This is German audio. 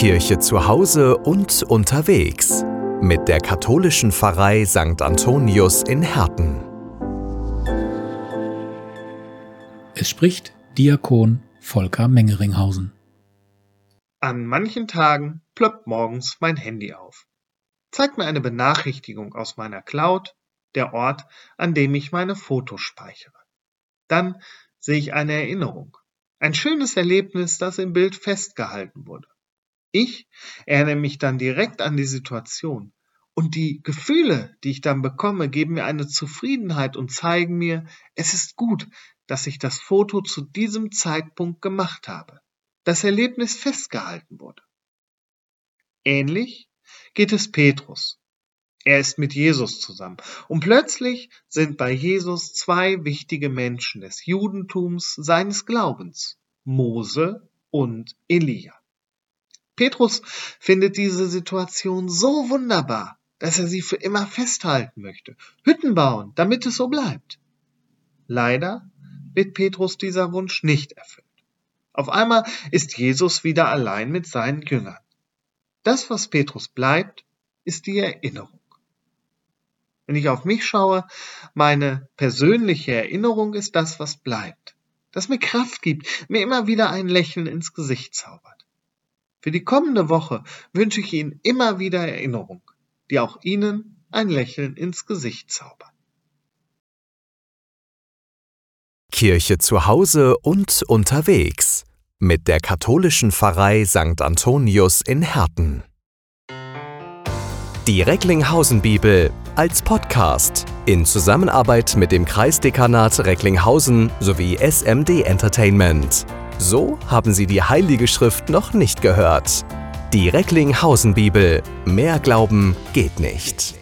Kirche zu Hause und unterwegs mit der katholischen Pfarrei St. Antonius in Herten. Es spricht Diakon Volker Mengeringhausen. An manchen Tagen ploppt morgens mein Handy auf. Zeigt mir eine Benachrichtigung aus meiner Cloud, der Ort, an dem ich meine Fotos speichere. Dann sehe ich eine Erinnerung. Ein schönes Erlebnis, das im Bild festgehalten wurde. Ich erinnere mich dann direkt an die Situation. Und die Gefühle, die ich dann bekomme, geben mir eine Zufriedenheit und zeigen mir, es ist gut, dass ich das Foto zu diesem Zeitpunkt gemacht habe. Das Erlebnis festgehalten wurde. Ähnlich geht es Petrus. Er ist mit Jesus zusammen. Und plötzlich sind bei Jesus zwei wichtige Menschen des Judentums seines Glaubens, Mose und Elia. Petrus findet diese Situation so wunderbar, dass er sie für immer festhalten möchte, Hütten bauen, damit es so bleibt. Leider wird Petrus dieser Wunsch nicht erfüllt. Auf einmal ist Jesus wieder allein mit seinen Jüngern. Das, was Petrus bleibt, ist die Erinnerung. Wenn ich auf mich schaue, meine persönliche Erinnerung ist das, was bleibt, das mir Kraft gibt, mir immer wieder ein Lächeln ins Gesicht zaubert. Für die kommende Woche wünsche ich Ihnen immer wieder Erinnerung, die auch Ihnen ein Lächeln ins Gesicht zaubern. Kirche zu Hause und unterwegs mit der katholischen Pfarrei St. Antonius in Herten. Die Recklinghausen Bibel als Podcast in Zusammenarbeit mit dem Kreisdekanat Recklinghausen sowie SMD Entertainment. So haben Sie die Heilige Schrift noch nicht gehört. Die Recklinghausen Bibel. Mehr Glauben geht nicht.